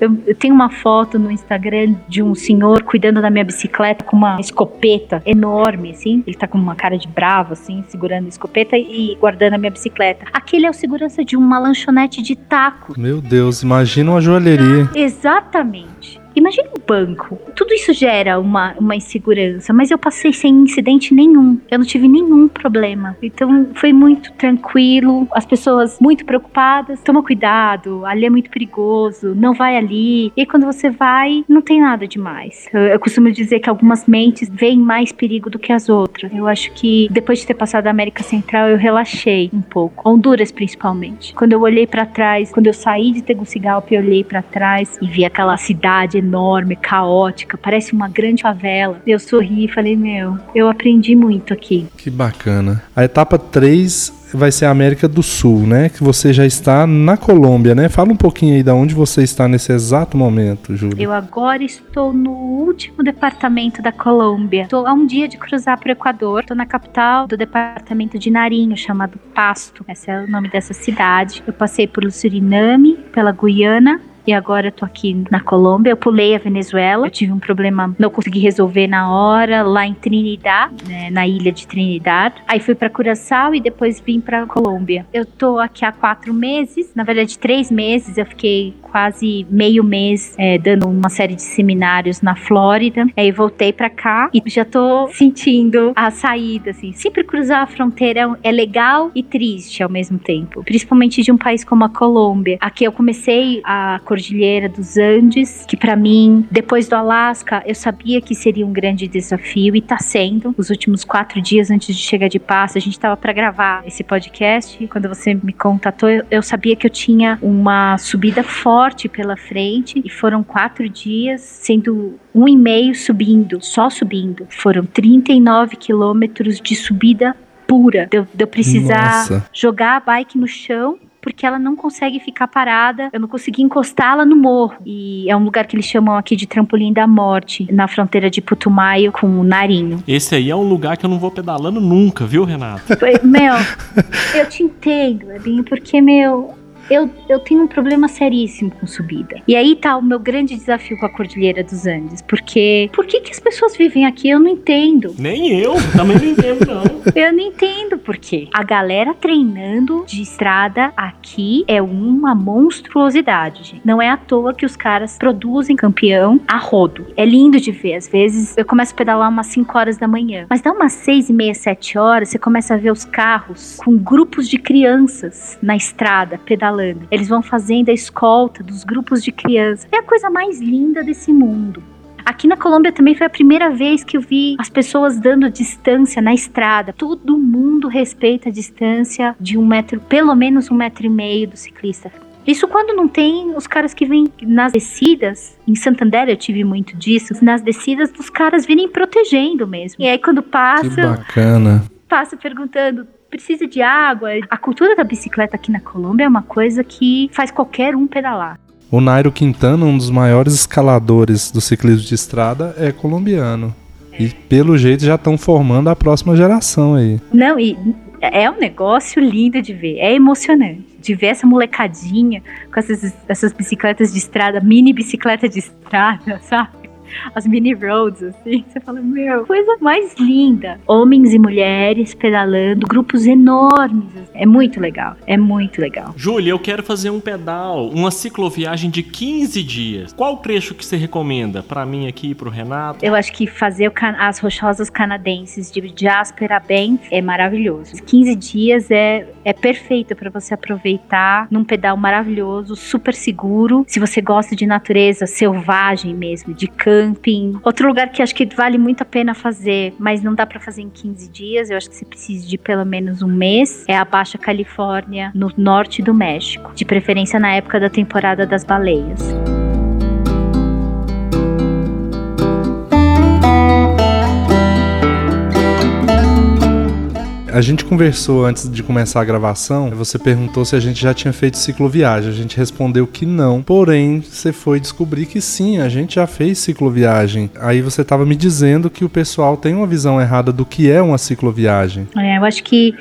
Eu, eu, tenho uma foto no Instagram de um senhor cuidando da minha bicicleta com uma escopeta enorme, assim. Ele tá com uma cara de bravo, assim, segurando a escopeta e guardando a minha bicicleta. Aquele é o segurança de uma lanchonete de taco. Meu Deus, imagina uma joalheria. Exatamente. Imagina um banco. Tudo isso gera uma, uma insegurança, mas eu passei sem incidente nenhum. Eu não tive nenhum problema. Então foi muito tranquilo. As pessoas muito preocupadas. Toma cuidado, ali é muito perigoso, não vai ali. E quando você vai, não tem nada demais. Eu, eu costumo dizer que algumas mentes veem mais perigo do que as outras. Eu acho que depois de ter passado a América Central, eu relaxei um pouco. Honduras, principalmente. Quando eu olhei para trás, quando eu saí de Tegucigalpa, eu olhei para trás e vi aquela cidade enorme, caótica, parece uma grande favela. Eu sorri e falei, meu, eu aprendi muito aqui. Que bacana. A etapa 3 vai ser a América do Sul, né? Que você já está na Colômbia, né? Fala um pouquinho aí de onde você está nesse exato momento, Júlia. Eu agora estou no último departamento da Colômbia. Estou a um dia de cruzar para o Equador. Estou na capital do departamento de Narinho, chamado Pasto. Esse é o nome dessa cidade. Eu passei pelo Suriname, pela Guiana, e agora eu tô aqui na Colômbia. Eu pulei a Venezuela, eu tive um problema, não consegui resolver na hora, lá em Trinidad, né, na ilha de Trinidad. Aí fui para Curaçao e depois vim para Colômbia. Eu tô aqui há quatro meses, na verdade três meses. Eu fiquei quase meio mês é, dando uma série de seminários na Flórida. Aí voltei para cá e já tô sentindo a saída, assim. Sempre cruzar a fronteira é legal e triste ao mesmo tempo, principalmente de um país como a Colômbia. Aqui eu comecei a Cordilheira dos Andes, que para mim, depois do Alasca, eu sabia que seria um grande desafio e tá sendo. Os últimos quatro dias antes de chegar de Passo, a gente tava para gravar esse podcast. Quando você me contatou, eu sabia que eu tinha uma subida forte pela frente e foram quatro dias, sendo um e meio subindo, só subindo. Foram 39 quilômetros de subida pura. De, de eu precisar Nossa. jogar a bike no chão porque ela não consegue ficar parada. Eu não consegui encostá-la no morro. E é um lugar que eles chamam aqui de trampolim da morte, na fronteira de Putumayo com o Narinho. Esse aí é um lugar que eu não vou pedalando nunca, viu, Renato? Meu, [LAUGHS] eu te entendo, Ebinho, porque, meu, eu, eu tenho um problema seríssimo com subida. E aí tá o meu grande desafio com a Cordilheira dos Andes. Porque por que, que as pessoas vivem aqui? Eu não entendo. Nem eu, também não entendo, não. [LAUGHS] Eu não entendo por quê. A galera treinando de estrada aqui é uma monstruosidade, gente. Não é à toa que os caras produzem campeão a rodo. É lindo de ver. Às vezes eu começo a pedalar umas 5 horas da manhã. Mas dá umas 6 e meia, 7 horas, você começa a ver os carros com grupos de crianças na estrada pedalando. Eles vão fazendo a escolta dos grupos de crianças. É a coisa mais linda desse mundo. Aqui na Colômbia também foi a primeira vez que eu vi as pessoas dando distância na estrada. Todo mundo respeita a distância de um metro, pelo menos um metro e meio do ciclista. Isso quando não tem os caras que vêm nas descidas. Em Santander eu tive muito disso. Nas descidas dos caras virem protegendo mesmo. E aí quando Que passa, bacana. passa perguntando. Precisa de água? A cultura da bicicleta aqui na Colômbia é uma coisa que faz qualquer um pedalar. O Nairo Quintana, um dos maiores escaladores do ciclismo de estrada, é colombiano. E pelo jeito já estão formando a próxima geração aí. Não, e é um negócio lindo de ver, é emocionante. De ver essa molecadinha com essas, essas bicicletas de estrada, mini bicicleta de estrada, [LAUGHS] sabe? As mini roads, assim. Você fala, meu, coisa mais linda. Homens e mulheres pedalando, grupos enormes. É muito legal, é muito legal. Júlia, eu quero fazer um pedal, uma cicloviagem de 15 dias. Qual trecho que você recomenda pra mim aqui e pro Renato? Eu acho que fazer as rochosas canadenses de Jasper a Banff é maravilhoso. 15 dias é, é perfeito para você aproveitar num pedal maravilhoso, super seguro. Se você gosta de natureza selvagem mesmo, de camping. Outro lugar que acho que vale muito a pena fazer, mas não dá para fazer em 15 dias, eu acho que você precisa de pelo menos um mês, é a Baixa Califórnia, no norte do México. De preferência na época da temporada das baleias. A gente conversou antes de começar a gravação. Você perguntou se a gente já tinha feito cicloviagem. A gente respondeu que não. Porém, você foi descobrir que sim, a gente já fez cicloviagem. Aí você estava me dizendo que o pessoal tem uma visão errada do que é uma cicloviagem. É, eu acho que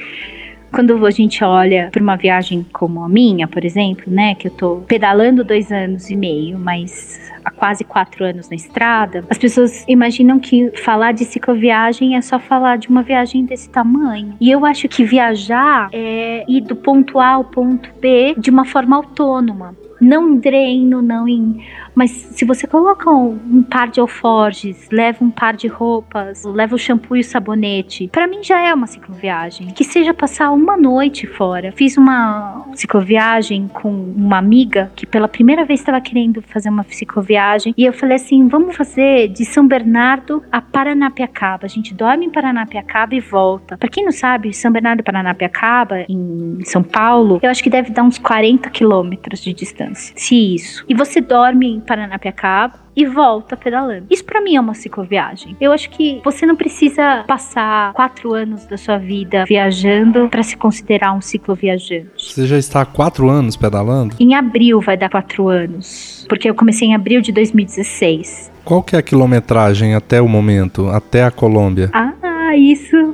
quando a gente olha para uma viagem como a minha, por exemplo, né, que eu tô pedalando dois anos e meio, mas há quase quatro anos na estrada, as pessoas imaginam que falar de cicloviagem é só falar de uma viagem desse tamanho. E eu acho que viajar é ir do ponto A ao ponto B de uma forma autônoma. Não em treino, não em. Mas se você coloca um, um par de alforjes, leva um par de roupas, leva o shampoo e o sabonete, pra mim já é uma cicloviagem. Que seja passar uma noite fora. Fiz uma cicloviagem com uma amiga que pela primeira vez estava querendo fazer uma cicloviagem e eu falei assim: vamos fazer de São Bernardo a Paranapiacaba. A gente dorme em Paranapiacaba e volta. Pra quem não sabe, São Bernardo e Paranapiacaba, em São Paulo, eu acho que deve dar uns 40 quilômetros de distância. Se isso. E você dorme Paranapiacaba e volta pedalando. Isso pra mim é uma cicloviagem. Eu acho que você não precisa passar quatro anos da sua vida viajando pra se considerar um cicloviajante. Você já está há quatro anos pedalando? Em abril vai dar quatro anos, porque eu comecei em abril de 2016. Qual que é a quilometragem até o momento, até a Colômbia? Ah, isso.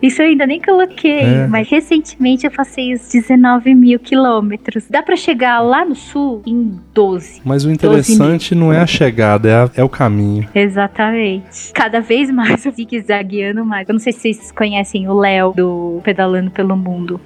Isso eu ainda nem coloquei, É. mas recentemente eu passei os 19 mil quilômetros. Dá pra chegar lá no sul em 12. Mas o interessante não é a chegada, é, a- é o caminho. Exatamente. Cada vez mais eu fico zagueando mais. Eu não sei se vocês conhecem o Léo do Pedalando pelo Mundo.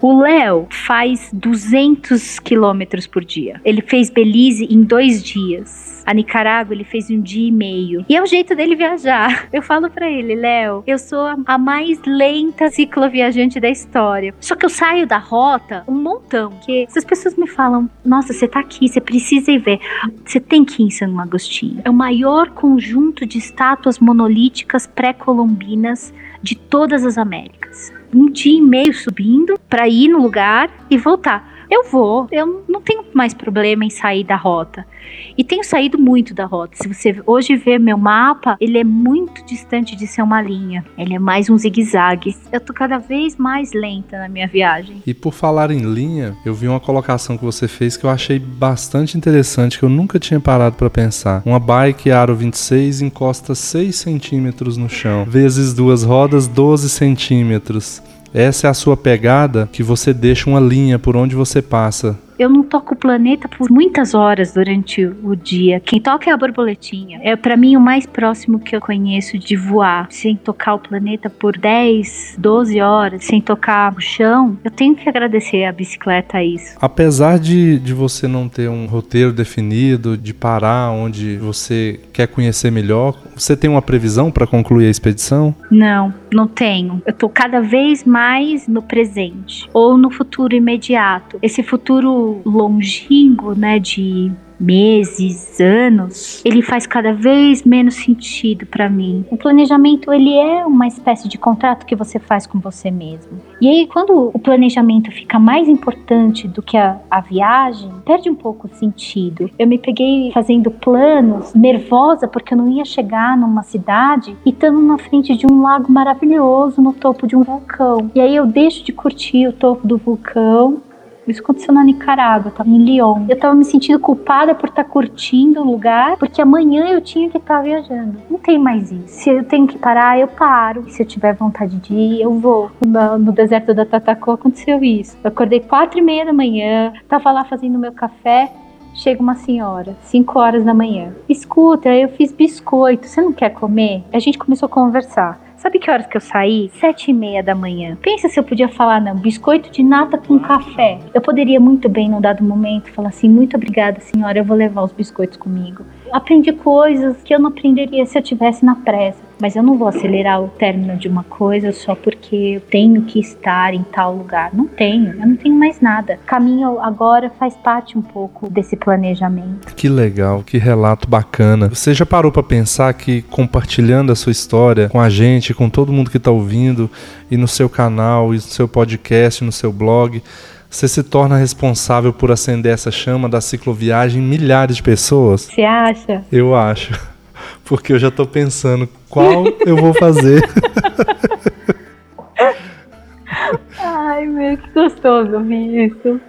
O Léo faz 200 quilômetros por dia. Ele fez Belize em dois dias. A Nicarágua ele fez um dia e meio. E é o jeito dele viajar. [LAUGHS] Eu falo pra ele, Léo, eu sou a, mais lenta cicloviajante da história. Só que eu saio da rota um montão. Que as pessoas me falam: Nossa, você tá aqui, você precisa ir ver. Você tem que ir em San Agostinho. É o maior conjunto de estátuas monolíticas pré-colombinas de todas as Américas. Um dia e meio subindo para ir no lugar e voltar eu vou. Eu não tenho mais problema em sair da rota. E tenho saído muito da rota. Se você hoje ver meu mapa, ele é muito distante de ser uma linha. Ele é mais um zigue-zague. Eu tô cada vez mais lenta na minha viagem. E por falar em linha, eu vi uma colocação que você fez que eu achei bastante interessante, que eu nunca tinha parado para pensar. Uma bike aro 26 encosta 6 centímetros no chão, vezes duas rodas 12 centímetros. Essa é a sua pegada que você deixa uma linha por onde você passa eu não toco o planeta por muitas horas durante o dia. Quem toca é a borboletinha. É para mim o mais próximo que eu conheço de voar, sem tocar o planeta por 10, 12 horas, sem tocar o chão. Eu tenho que agradecer a bicicleta a isso. Apesar de, de você não ter um roteiro definido, de parar onde você quer conhecer melhor, você tem uma previsão para concluir a expedição? Não, não tenho. Eu tô cada vez mais no presente ou no futuro imediato. Esse futuro longínquo, né, de meses, anos, ele faz cada vez menos sentido para mim. O planejamento ele é uma espécie de contrato que você faz com você mesmo. E aí quando o planejamento fica mais importante do que a, a viagem, perde um pouco o sentido. Eu me peguei fazendo planos, nervosa porque eu não ia chegar numa cidade e estando na frente de um lago maravilhoso no topo de um vulcão. E aí eu deixo de curtir o topo do vulcão isso aconteceu na Nicarágua, tava em Lyon. Eu tava me sentindo culpada por estar tá curtindo o lugar, porque amanhã eu tinha que estar tá viajando. Não tem mais isso. Se eu tenho que parar, eu paro. Se eu tiver vontade de ir, eu vou. No, no deserto da Tatacó aconteceu isso. Eu acordei quatro e meia da manhã, tava lá fazendo meu café, chega uma senhora, 5 horas da manhã. Escuta, eu fiz biscoito, você não quer comer? A gente começou a conversar. Sabe que horas que eu saí? Sete e meia da manhã. Pensa se eu podia falar, não, biscoito de nata com café. Eu poderia muito bem, num dado momento, falar assim, muito obrigada, senhora, eu vou levar os biscoitos comigo. Aprendi coisas que eu não aprenderia se eu tivesse na pressa. Mas eu não vou acelerar o término de uma coisa só porque eu tenho que estar em tal lugar. Não tenho, eu não tenho mais nada. Caminho agora faz parte um pouco desse planejamento. Que legal, que relato bacana. Você já parou para pensar que compartilhando a sua história com a gente, com todo mundo que está ouvindo, e no seu canal, e no seu podcast, no seu blog, você se torna responsável por acender essa chama da cicloviagem em milhares de pessoas? Você acha? Eu acho. Porque eu já estou pensando qual eu vou fazer. [LAUGHS] Ai, meu, que gostoso ouvir isso.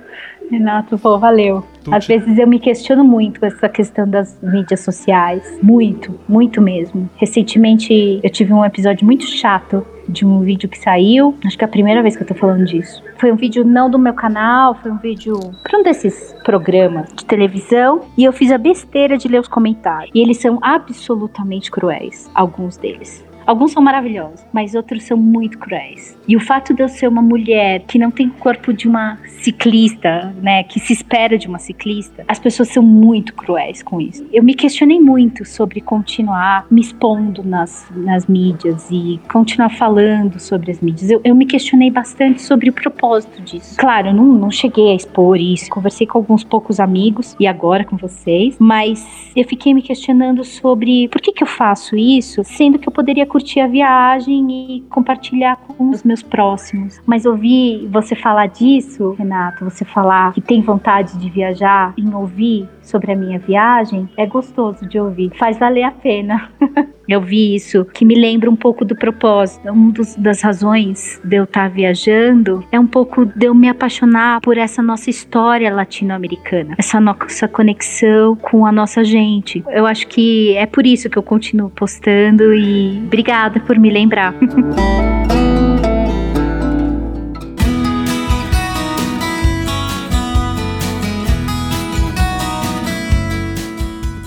Renato, pô, valeu. Às vezes eu me questiono muito com essa questão das mídias sociais. Muito, muito mesmo. Recentemente eu tive um episódio muito chato de um vídeo que saiu. Acho que é a primeira vez que eu tô falando disso. Foi um vídeo não do meu canal, foi um vídeo para um desses programas de televisão. E eu fiz a besteira de ler os comentários. E eles são absolutamente cruéis, alguns deles. Alguns são maravilhosos, mas outros são muito cruéis. E o fato de eu ser uma mulher que não tem o corpo de uma ciclista, né, que se espera de uma ciclista, as pessoas são muito cruéis com isso. Eu me questionei muito sobre continuar me expondo nas, nas mídias e continuar falando sobre as mídias. Eu, eu me questionei bastante sobre o propósito disso. Claro, eu não, não cheguei a expor isso, conversei com alguns poucos amigos e agora com vocês, mas eu fiquei me questionando sobre por que, que eu faço isso, sendo que eu poderia curtir a viagem e compartilhar com os meus próximos. Mas ouvir você falar disso, Renato, você falar que tem vontade de viajar, em ouvir sobre a minha viagem, é gostoso de ouvir. Faz valer a pena. [LAUGHS] eu vi isso, que me lembra um pouco do propósito. Uma das razões de eu estar tá viajando é um pouco de eu me apaixonar por essa nossa história latino-americana, essa nossa conexão com a nossa gente. Eu acho que é por isso que eu continuo postando e obrigada por me lembrar. [LAUGHS]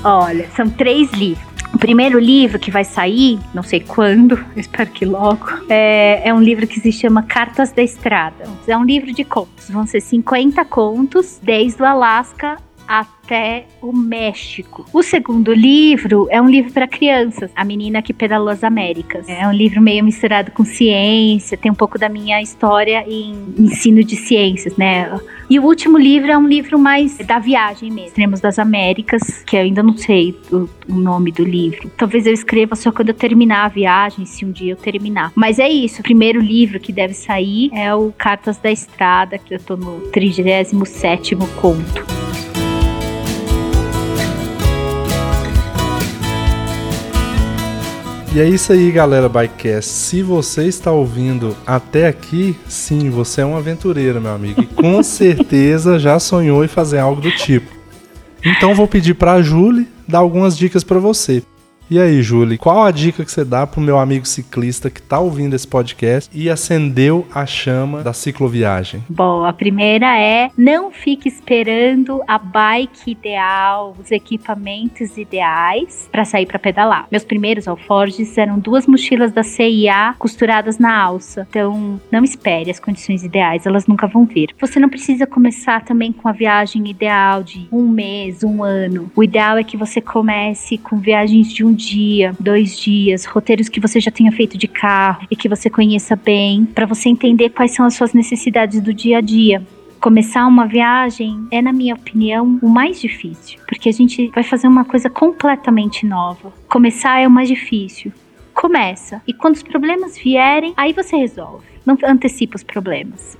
Olha, são três livros. O primeiro livro que vai sair, não sei quando, [LAUGHS] espero que logo, é, é, um livro que se chama Cartas da Estrada. É um livro de contos. Vão ser 50 contos, desde o Alasca até o México. O segundo livro é um livro para crianças, A Menina que Pedalou as Américas. É um livro meio misturado com ciência, tem um pouco da minha história em ensino de ciências, né? E o último livro é um livro mais da viagem mesmo, Extremos das Américas, que eu ainda não sei o, o nome do livro. Talvez eu escreva só quando eu terminar a viagem, se um dia eu terminar. Mas é isso, o primeiro livro que deve sair é o Cartas da Estrada, que eu tô no 37 conto. E é isso aí, galera Bikecast. Se você está ouvindo até aqui, sim, você é um aventureiro, meu amigo. E com [LAUGHS] certeza já sonhou em fazer algo do tipo. Então vou pedir para a Julie dar algumas dicas para você. E aí, Julie, qual a dica que você dá pro meu amigo ciclista que tá ouvindo esse podcast e acendeu a chama da cicloviagem? Bom, a primeira é não fique esperando a bike ideal, os equipamentos ideais para sair para pedalar. Meus primeiros alforges eram duas mochilas da CIA costuradas na alça. Então, não espere as condições ideais, elas nunca vão vir. Você não precisa começar também com a viagem ideal de um mês, um ano. O ideal é que você comece com viagens de um dia, dois dias, roteiros que você já tenha feito de carro e que você conheça bem, para você entender quais são as suas necessidades do dia a dia. Começar uma viagem é, na minha opinião, o mais difícil, porque a gente vai fazer uma coisa completamente nova. Começar é o mais difícil. Começa, e quando os problemas vierem, aí você resolve. Não antecipa os problemas.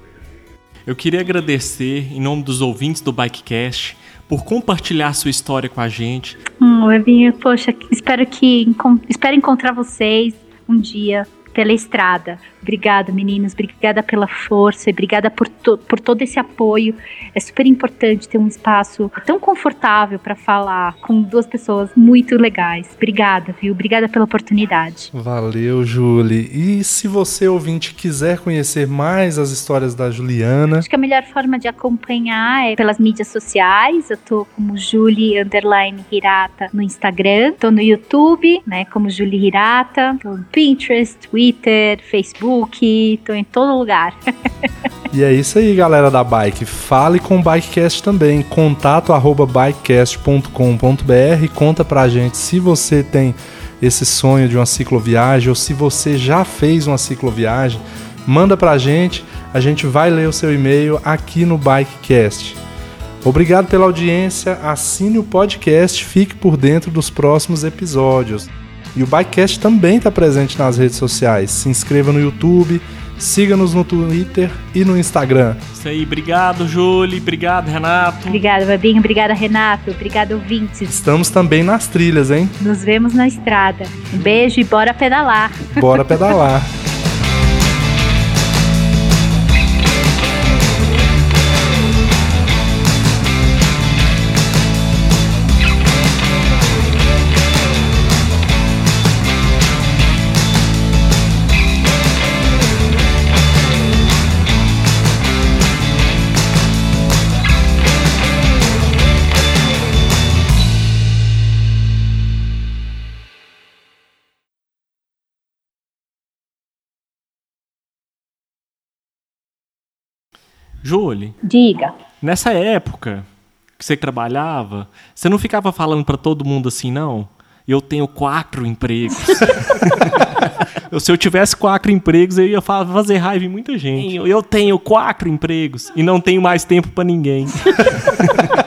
Eu queria agradecer, em nome dos ouvintes do Bikecast, por compartilhar sua história com a gente. Hum, Evinho, poxa, espero que espero encontrar vocês um dia pela estrada. Obrigada, meninos. Obrigada pela força e obrigada por, to por todo esse apoio. É super importante ter um espaço tão confortável para falar com duas pessoas muito legais. Obrigada, viu? Obrigada pela oportunidade. Valeu, Julie. E se você, ouvinte, quiser conhecer mais as histórias da Juliana... Acho que a melhor forma de acompanhar é pelas mídias sociais. Eu tô como Julie Underline Hirata no Instagram. Tô no YouTube, né, como Julie Hirata. Tô no Pinterest, Twitter, Facebook Facebook, tô em todo lugar. e é isso aí, galera da Bike. Fale com o Bikecast também. Contato arroba bikecast.com.br. Conta pra gente se você tem esse sonho de uma cicloviagem ou se você já fez uma cicloviagem. Manda pra gente, a gente vai ler o seu e-mail aqui no Bikecast. Obrigado pela audiência, assine o podcast, fique por dentro dos próximos episódios. E o Bikecast também está presente nas redes sociais. Se inscreva no YouTube, siga-nos no Twitter e no Instagram. Isso aí, obrigado, Julie, obrigado, Renato. Obrigada, Babinho, obrigada, Renato, obrigado, ouvintes. Estamos também nas trilhas, hein? Nos vemos na estrada. Um beijo e bora pedalar. Bora pedalar. [LAUGHS] Julie. Diga. Nessa época que você trabalhava, você não ficava falando para todo mundo assim, não? Eu tenho quatro empregos. [LAUGHS] Se eu tivesse quatro empregos, eu ia fazer raiva em muita gente. Eu tenho quatro empregos e não tenho mais tempo para ninguém. [LAUGHS]